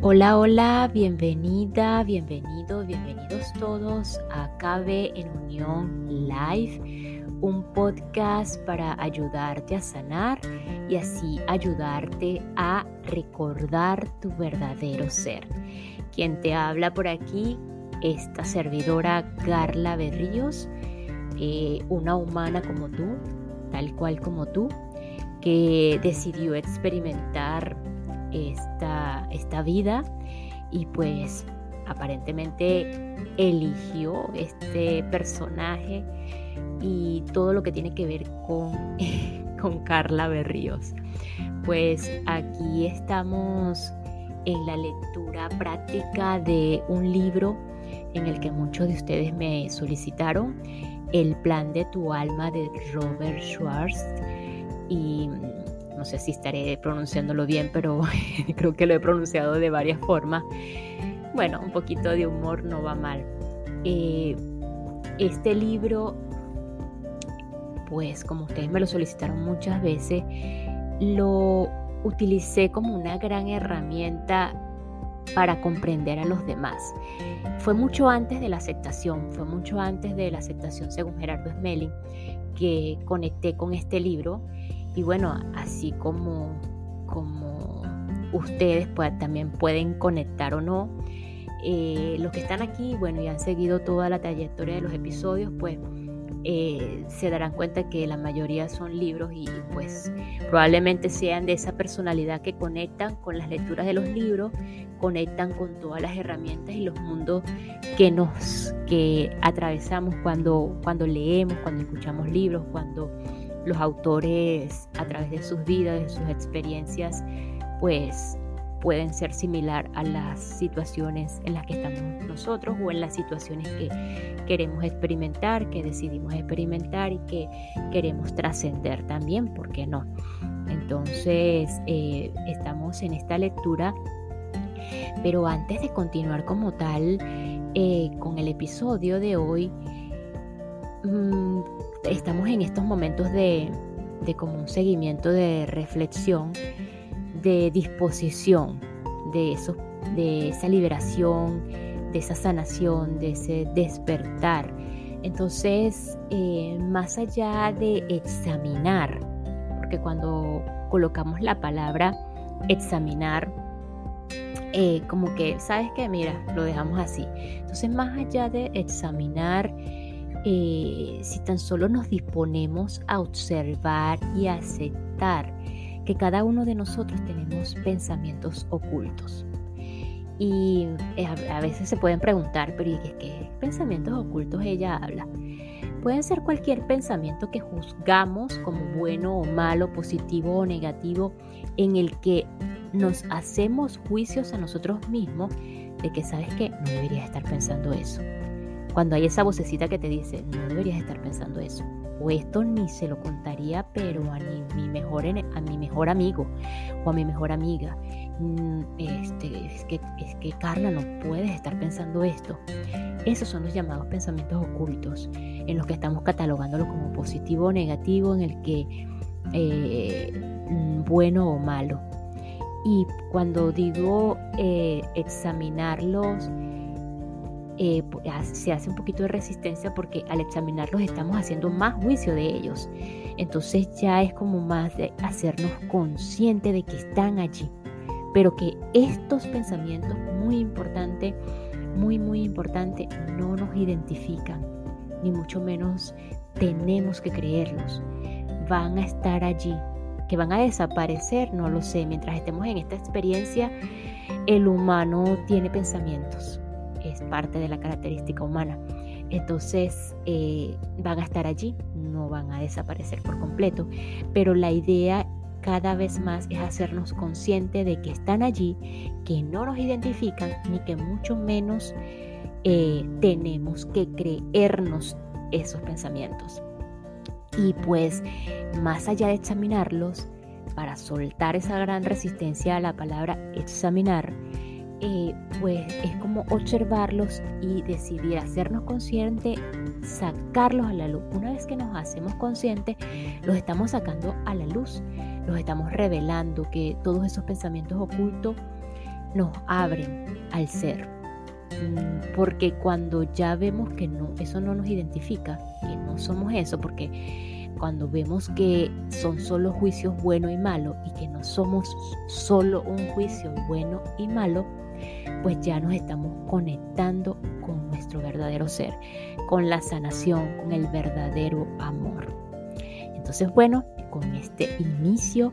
Hola, hola, bienvenida, bienvenido, bienvenidos todos a KB en Unión Live, un podcast para ayudarte a sanar y así ayudarte a recordar tu verdadero ser. Quien te habla por aquí, esta servidora Carla Berríos, eh, una humana como tú, tal cual como tú, que decidió experimentar esta, esta vida y pues aparentemente eligió este personaje y todo lo que tiene que ver con, con Carla Berríos. Pues aquí estamos en la lectura práctica de un libro en el que muchos de ustedes me solicitaron, El plan de tu alma de Robert Schwartz. Y no sé si estaré pronunciándolo bien, pero creo que lo he pronunciado de varias formas. Bueno, un poquito de humor no va mal. Eh, este libro, pues como ustedes me lo solicitaron muchas veces, lo utilicé como una gran herramienta para comprender a los demás. Fue mucho antes de la aceptación, fue mucho antes de la aceptación según Gerardo Smelling que conecté con este libro y bueno, así como, como ustedes pues, también pueden conectar o no. Eh, los que están aquí, bueno, y han seguido toda la trayectoria de los episodios, pues eh, se darán cuenta que la mayoría son libros y pues probablemente sean de esa personalidad que conectan con las lecturas de los libros, conectan con todas las herramientas y los mundos que nos que atravesamos cuando, cuando leemos, cuando escuchamos libros, cuando los autores a través de sus vidas, de sus experiencias, pues pueden ser similar a las situaciones en las que estamos nosotros o en las situaciones que queremos experimentar, que decidimos experimentar y que queremos trascender también, ¿por qué no? Entonces, eh, estamos en esta lectura, pero antes de continuar como tal eh, con el episodio de hoy, mm, estamos en estos momentos de, como un seguimiento de reflexión, de disposición, de, eso, de esa liberación, de esa sanación, de ese despertar. Entonces, eh, más allá de examinar, porque cuando colocamos la palabra examinar, eh, como que, ¿sabes qué? Mira, lo dejamos así. Entonces, más allá de examinar, eh, si tan solo nos disponemos a observar y aceptar que cada uno de nosotros tenemos pensamientos ocultos. Y eh, a, veces se pueden preguntar, pero ¿y qué, pensamientos ocultos ella habla? Pueden ser cualquier pensamiento que juzgamos como bueno o malo, positivo o negativo, en el que nos hacemos juicios a nosotros mismos de que sabes que no deberías estar pensando eso cuando hay esa vocecita que te dice, no deberías estar pensando eso, o esto ni se lo contaría, pero a mi, mejor, a mi mejor amigo o a mi mejor amiga. Mm, este, es, que, es que Carla no puedes estar pensando esto. Esos son los llamados pensamientos ocultos, en los que estamos catalogándolo como positivo o negativo, en el que eh, mm, bueno o malo. Y cuando digo eh, examinarlos, eh, se hace un poquito de resistencia porque al examinarlos estamos haciendo más juicio de ellos. Entonces ya es como más de hacernos consciente de que están allí. Pero que estos pensamientos, muy importante, muy, muy importante, no nos identifican, ni mucho menos tenemos que creerlos. Van a estar allí. Que van a desaparecer, no lo sé. Mientras estemos en esta experiencia, el humano tiene pensamientos es parte de la característica humana. Entonces eh, van a estar allí, no van a desaparecer por completo, pero la idea cada vez más es hacernos conscientes de que están allí, que no nos identifican, ni que mucho menos eh, tenemos que creernos esos pensamientos. Y pues más allá de examinarlos, para soltar esa gran resistencia a la palabra examinar, eh, pues es como observarlos y decidir hacernos conscientes, sacarlos a la luz. Una vez que nos hacemos conscientes, los estamos sacando a la luz, los estamos revelando que todos esos pensamientos ocultos nos abren al ser. Mm, porque cuando ya vemos que no, eso no nos identifica, que no somos eso, porque cuando vemos que son solo juicios bueno y malo y que no somos solo un juicio bueno y malo, pues ya nos estamos conectando con nuestro verdadero ser, con la sanación, con el verdadero amor. Entonces, bueno, con este inicio,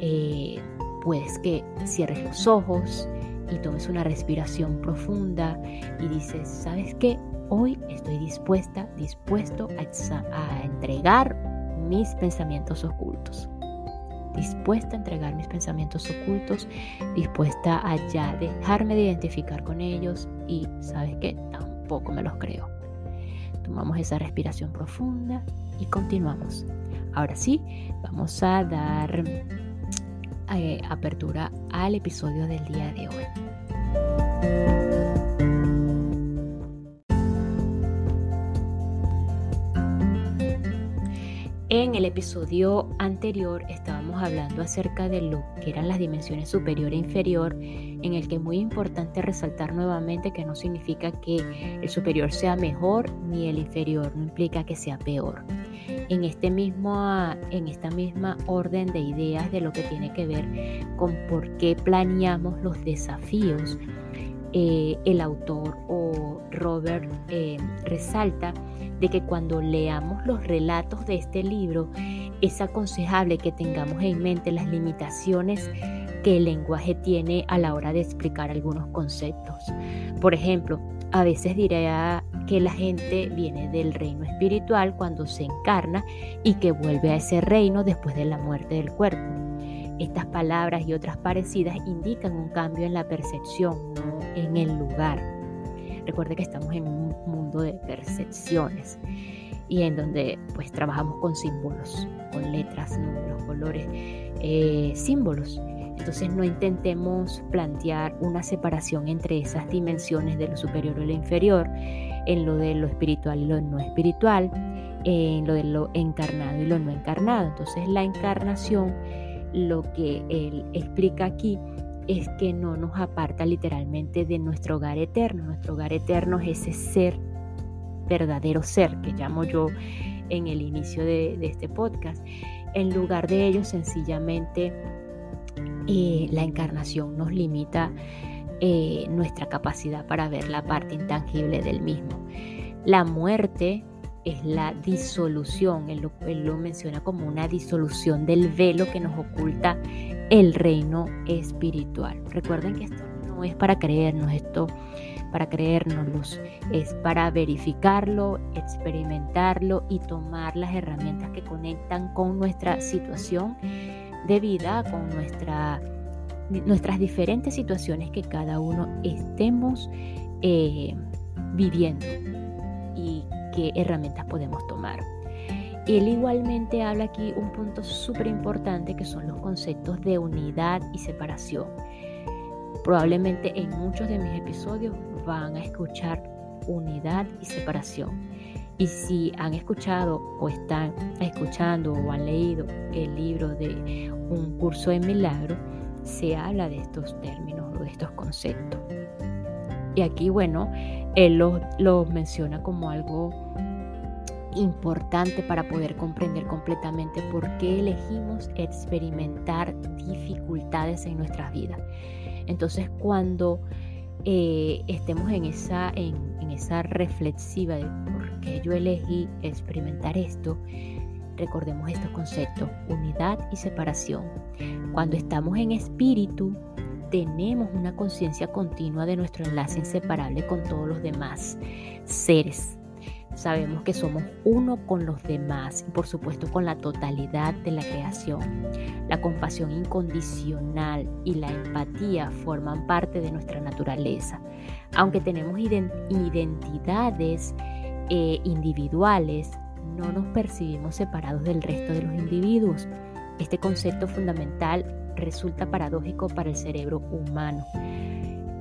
eh, puedes que cierres los ojos, y tomes una respiración profunda y dices, ¿sabes qué? Hoy estoy dispuesta, dispuesto a, entregar mis pensamientos ocultos. Dispuesta a entregar mis pensamientos ocultos, dispuesta a ya dejarme de identificar con ellos y, ¿sabes qué? Tampoco me los creo. Tomamos esa respiración profunda y continuamos. Ahora sí, vamos a dar eh, apertura al episodio del día de hoy. El episodio anterior estábamos hablando acerca de lo que eran las dimensiones superior e inferior, en el que es muy importante resaltar nuevamente que no significa que el superior sea mejor ni el inferior, no implica que sea peor en, este mismo, en esta misma orden de ideas de lo que tiene que ver con por qué planeamos los desafíos. Eh, el autor o Robert eh, resalta de que cuando leamos los relatos de este libro es aconsejable que tengamos en mente las limitaciones que el lenguaje tiene a la hora de explicar algunos conceptos. Por ejemplo, a veces diría que la gente viene del reino espiritual cuando se encarna y que vuelve a ese reino después de la muerte del cuerpo. Estas palabras y otras parecidas indican un cambio en la percepción, no en el lugar. Recuerde que estamos en un mundo de percepciones y en donde pues trabajamos con símbolos, con letras, números, colores, eh, símbolos. Entonces no intentemos plantear una separación entre esas dimensiones de lo superior y lo inferior, en lo de lo espiritual y lo no espiritual, en lo de lo encarnado y lo no encarnado. Entonces la encarnación, lo que él explica aquí, es que no nos aparta literalmente de nuestro hogar eterno. Nuestro hogar eterno es ese ser, verdadero ser, que llamo yo en el inicio de, este podcast. En lugar de ello, sencillamente, eh, la encarnación nos limita eh, nuestra capacidad para ver la parte intangible del mismo. La muerte es la disolución, él lo, menciona como una disolución del velo que nos oculta el reino espiritual. Recuerden que esto no es para creernos, esto para creérnoslo, es para verificarlo, experimentarlo y tomar las herramientas que conectan con nuestra situación de vida, con nuestra nuestras diferentes situaciones que cada uno estemos eh, viviendo y qué herramientas podemos tomar. Él igualmente habla aquí un punto súper importante que son los conceptos de unidad y separación. Probablemente en muchos de mis episodios van a escuchar unidad y separación. Y si han escuchado o están escuchando o han leído el libro de un curso de milagro, se habla de estos términos o de estos conceptos. Y aquí, bueno, él los menciona como algo importante para poder comprender completamente por qué elegimos experimentar dificultades en nuestras vidas. Entonces, cuando eh, estemos en esa, en, esa reflexiva de por qué yo elegí experimentar esto, Recordemos estos conceptos, unidad y separación. Cuando estamos en espíritu, tenemos una conciencia continua de nuestro enlace inseparable con todos los demás seres. Sabemos que somos uno con los demás y por supuesto con la totalidad de la creación. La compasión incondicional y la empatía forman parte de nuestra naturaleza. Aunque tenemos identidades eh, individuales, no nos percibimos separados del resto de los individuos. Este concepto fundamental resulta paradójico para el cerebro humano,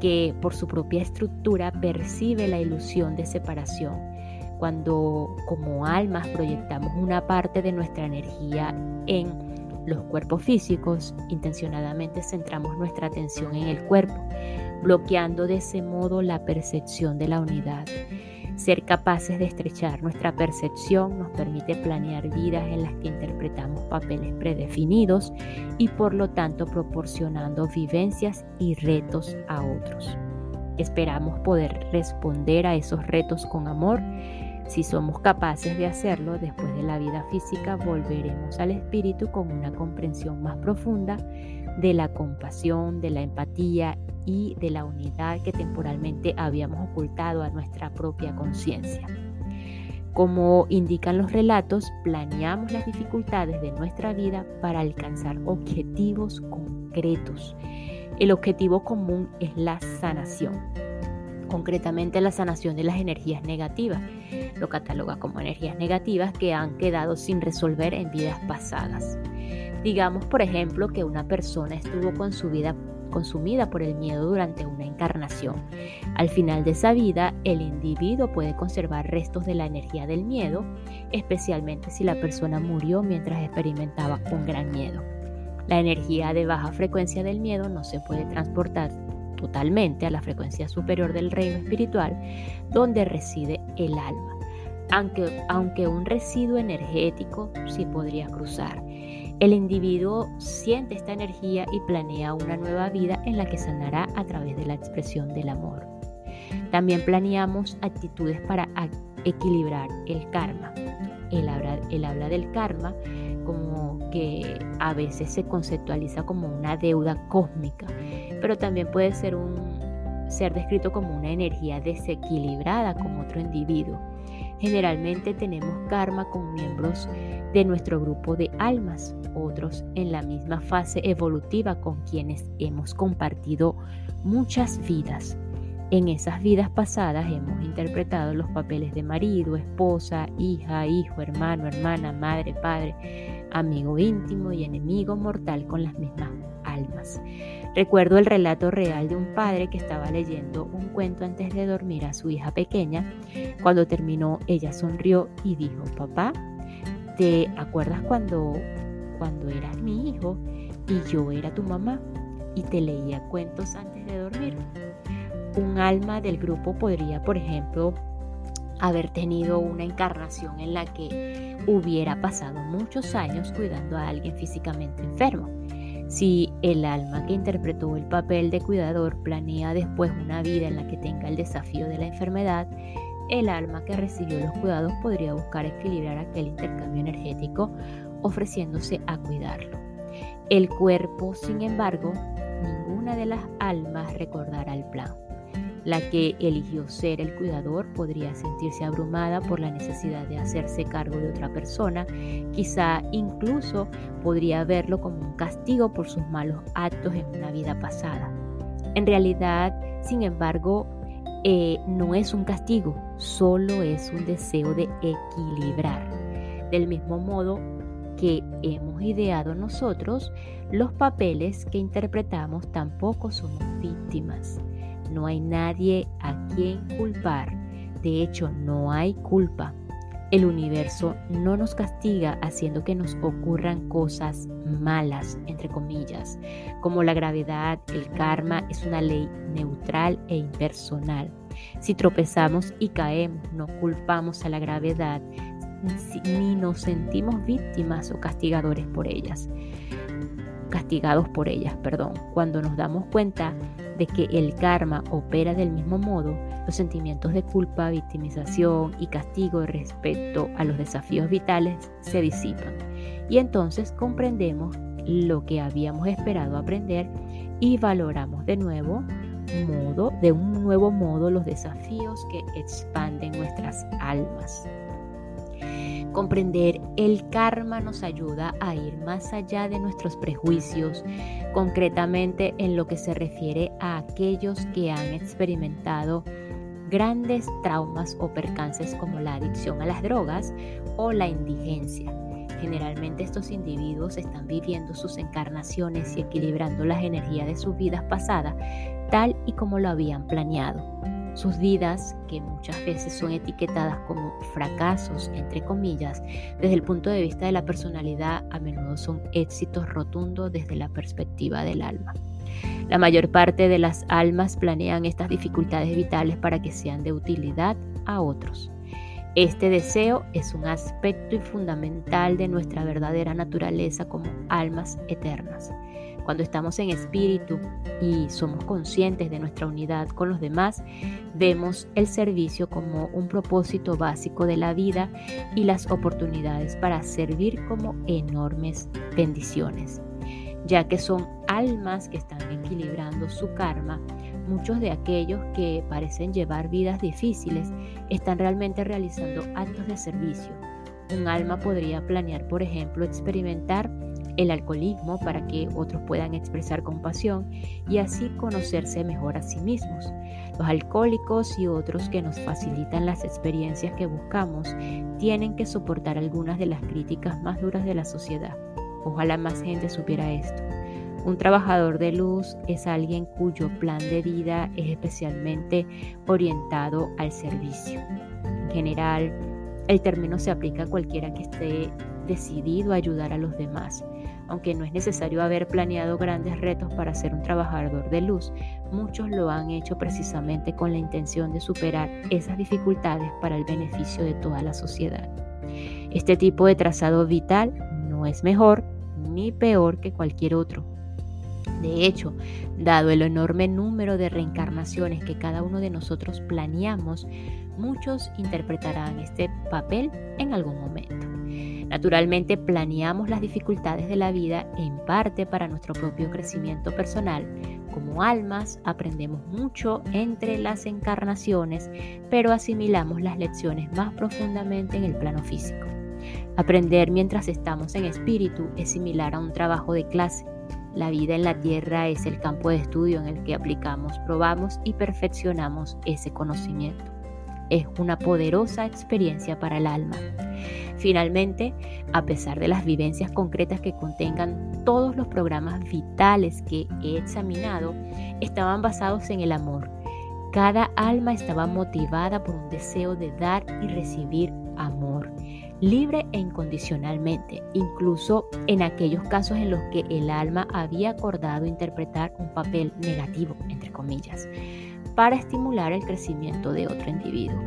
que por su propia estructura percibe la ilusión de separación, cuando como almas proyectamos una parte de nuestra energía en los cuerpos físicos, intencionadamente centramos nuestra atención en el cuerpo, bloqueando de ese modo la percepción de la unidad. Ser capaces de estrechar nuestra percepción nos permite planear vidas en las que interpretamos papeles predefinidos y por lo tanto proporcionando vivencias y retos a otros. Esperamos poder responder a esos retos con amor. Si somos capaces de hacerlo después de la vida física, volveremos al espíritu con una comprensión más profunda de la compasión, de la empatía y de la unidad que temporalmente habíamos ocultado a nuestra propia conciencia. Como indican los relatos, planeamos las dificultades de nuestra vida para alcanzar objetivos concretos. El objetivo común es la sanación, concretamente la sanación de las energías negativas. Lo cataloga como energías negativas que han quedado sin resolver en vidas pasadas. Digamos, por ejemplo, que una persona estuvo con su vida consumida por el miedo durante una encarnación. Al final de esa vida, el individuo puede conservar restos de la energía del miedo, especialmente si la persona murió mientras experimentaba un gran miedo. La energía de baja frecuencia del miedo no se puede transportar totalmente a la frecuencia superior del reino espiritual, donde reside el alma, aunque, aunque un residuo energético sí podría cruzar. El individuo siente esta energía y planea una nueva vida en la que sanará a través de la expresión del amor. También planeamos actitudes para equilibrar el karma. Él habla, del karma como que a veces se conceptualiza como una deuda cósmica, pero también puede ser, un, ser descrito como una energía desequilibrada con otro individuo. Generalmente tenemos karma con miembros de nuestro grupo de almas, otros en la misma fase evolutiva con quienes hemos compartido muchas vidas. En esas vidas pasadas hemos interpretado los papeles de marido, esposa, hija, hijo, hermano, hermana, madre, padre, amigo íntimo y enemigo mortal con las mismas Recuerdo el relato real de un padre que estaba leyendo un cuento antes de dormir a su hija pequeña. Cuando terminó, ella sonrió y dijo, papá, ¿Te acuerdas cuando, cuando eras mi hijo y yo era tu mamá y te leía cuentos antes de dormir? Un alma del grupo podría, por ejemplo, haber tenido una encarnación en la que hubiera pasado muchos años cuidando a alguien físicamente enfermo. Si el alma que interpretó el papel de cuidador planea después una vida en la que tenga el desafío de la enfermedad, el alma que recibió los cuidados podría buscar equilibrar aquel intercambio energético ofreciéndose a cuidarlo. El cuerpo, sin embargo, ninguna de las almas recordará el plan. La que eligió ser el cuidador podría sentirse abrumada por la necesidad de hacerse cargo de otra persona, quizá incluso podría verlo como un castigo por sus malos actos en una vida pasada. En realidad, sin embargo, eh, no es un castigo, solo es un deseo de equilibrar. Del mismo modo que hemos ideado nosotros, los papeles que interpretamos tampoco somos víctimas. No hay nadie a quien culpar. De hecho, no hay culpa. El universo no nos castiga haciendo que nos ocurran cosas malas, entre comillas, como la gravedad, el karma es una ley neutral e impersonal. Si tropezamos y caemos, no culpamos a la gravedad ni nos sentimos víctimas o castigadores por ellas. Castigados por ellas, perdón. Cuando nos damos cuenta de que el karma opera del mismo modo, los sentimientos de culpa, victimización y castigo respecto a los desafíos vitales se disipan. Y entonces comprendemos lo que habíamos esperado aprender y valoramos de nuevo modo, de un nuevo modo los desafíos que expanden nuestras almas. Comprender el karma nos ayuda a ir más allá de nuestros prejuicios, concretamente en lo que se refiere a aquellos que han experimentado grandes traumas o percances como la adicción a las drogas o la indigencia. Generalmente estos individuos están viviendo sus encarnaciones y equilibrando las energías de sus vidas pasadas tal y como lo habían planeado. Sus vidas, que muchas veces son etiquetadas como fracasos, entre comillas, desde el punto de vista de la personalidad, a menudo son éxitos rotundos desde la perspectiva del alma. La mayor parte de las almas planean estas dificultades vitales para que sean de utilidad a otros. Este deseo es un aspecto fundamental de nuestra verdadera naturaleza como almas eternas. Cuando estamos en espíritu y somos conscientes de nuestra unidad con los demás, vemos el servicio como un propósito básico de la vida y las oportunidades para servir como enormes bendiciones. Ya que son almas que están equilibrando su karma, muchos de aquellos que parecen llevar vidas difíciles están realmente realizando actos de servicio. Un alma podría planear, por ejemplo, experimentar el alcoholismo para que otros puedan expresar compasión y así conocerse mejor a sí mismos. Los alcohólicos y otros que nos facilitan las experiencias que buscamos tienen que soportar algunas de las críticas más duras de la sociedad. Ojalá más gente supiera esto. Un trabajador de luz es alguien cuyo plan de vida es especialmente orientado al servicio. En general, el término se aplica a cualquiera que esté decidido a ayudar a los demás. Aunque no es necesario haber planeado grandes retos para ser un trabajador de luz, muchos lo han hecho precisamente con la intención de superar esas dificultades para el beneficio de toda la sociedad. Este tipo de trazado vital no es mejor ni peor que cualquier otro. De hecho, dado el enorme número de reencarnaciones que cada uno de nosotros planeamos, muchos interpretarán este papel en algún momento. Naturalmente planeamos las dificultades de la vida en parte para nuestro propio crecimiento personal. Como almas aprendemos mucho entre las encarnaciones, pero asimilamos las lecciones más profundamente en el plano físico. Aprender mientras estamos en espíritu es similar a un trabajo de clase. La vida en la tierra es el campo de estudio en el que aplicamos, probamos y perfeccionamos ese conocimiento. Es una poderosa experiencia para el alma. Finalmente, a pesar de las vivencias concretas que contengan todos los programas vitales que he examinado, estaban basados en el amor. Cada alma estaba motivada por un deseo de dar y recibir amor, libre e incondicionalmente, incluso en aquellos casos en los que el alma había acordado interpretar un papel negativo, entre comillas para estimular el crecimiento de otro individuo.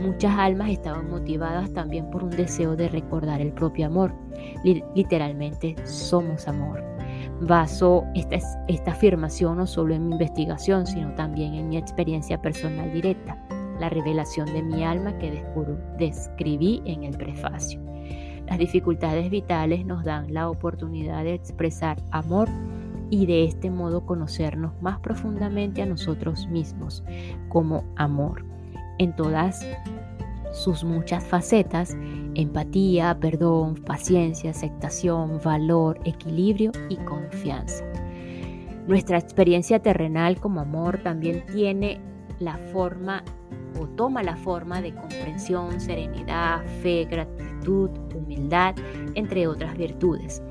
Muchas almas estaban motivadas también por un deseo de recordar el propio amor. literalmente somos amor. Baso esta, afirmación no solo en mi investigación, sino también en mi experiencia personal directa, la revelación de mi alma que describí en el prefacio. Las dificultades vitales nos dan la oportunidad de expresar amor y de este modo conocernos más profundamente a nosotros mismos como amor en todas sus muchas facetas, empatía, perdón, paciencia, aceptación, valor, equilibrio y confianza. Nuestra experiencia terrenal como amor también tiene la forma o toma la forma de comprensión, serenidad, fe, gratitud, humildad, entre otras virtudes.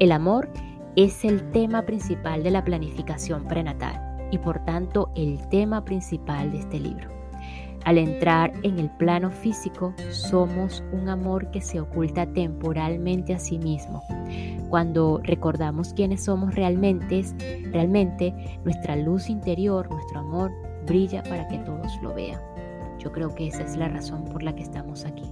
El amor es el tema principal de la planificación prenatal y por tanto el tema principal de este libro. Al entrar en el plano físico, somos un amor que se oculta temporalmente a sí mismo. Cuando recordamos quiénes somos realmente, realmente nuestra luz interior, nuestro amor, brilla para que todos lo vean. Yo creo que esa es la razón por la que estamos aquí.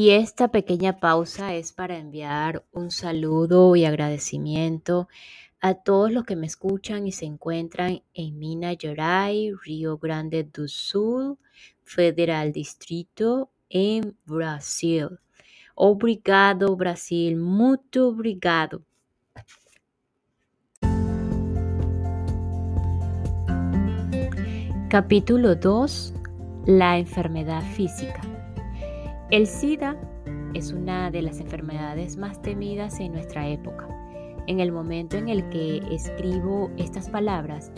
Y esta pequeña pausa es para enviar un saludo y agradecimiento a todos los que me escuchan y se encuentran en Minas Gerais, Rio Grande do Sul, Federal Distrito, en Brasil. Obrigado, Brasil. Muito obrigado. Capítulo 2. La enfermedad física. El SIDA es una de las enfermedades más temidas en nuestra época. En el momento en el que escribo estas palabras,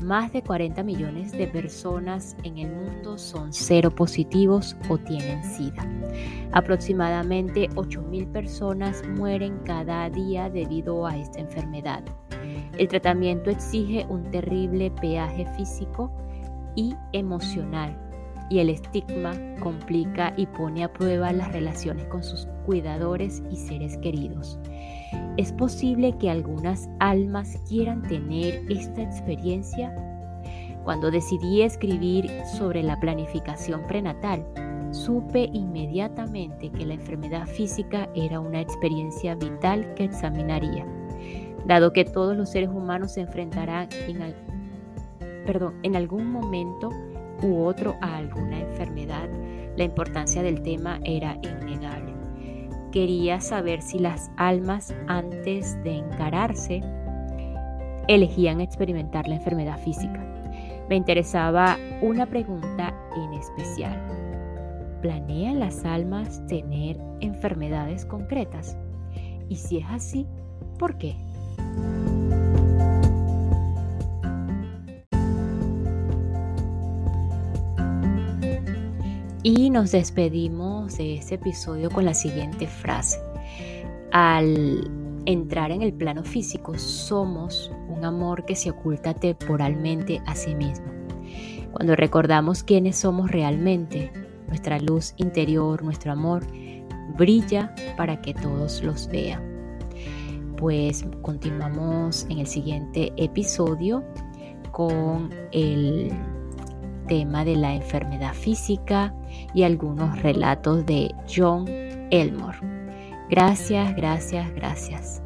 más de 40 millones de personas en el mundo son cero positivos o tienen SIDA. Aproximadamente 8 mil personas mueren cada día debido a esta enfermedad. El tratamiento exige un terrible peaje físico y emocional y el estigma complica y pone a prueba las relaciones con sus cuidadores y seres queridos. Es posible que algunas almas quieran tener esta experiencia. Cuando decidí escribir sobre la planificación prenatal, supe inmediatamente que la enfermedad física era una experiencia vital que examinaría. Dado que todos los seres humanos se enfrentarán en, perdón, en algún momento u otro a alguna enfermedad, la importancia del tema era innegable. Quería saber si las almas antes de encararse elegían experimentar la enfermedad física. Me interesaba una pregunta en especial. ¿Planean las almas tener enfermedades concretas? Y si es así, ¿por qué? Y nos despedimos de este episodio con la siguiente frase. Al entrar en el plano físico, somos un amor que se oculta temporalmente a sí mismo. Cuando recordamos quiénes somos realmente, nuestra luz interior, nuestro amor, brilla para que todos los vean. Pues continuamos en el siguiente episodio con el tema de la enfermedad física y algunos relatos de John Elmore. Gracias, gracias, gracias.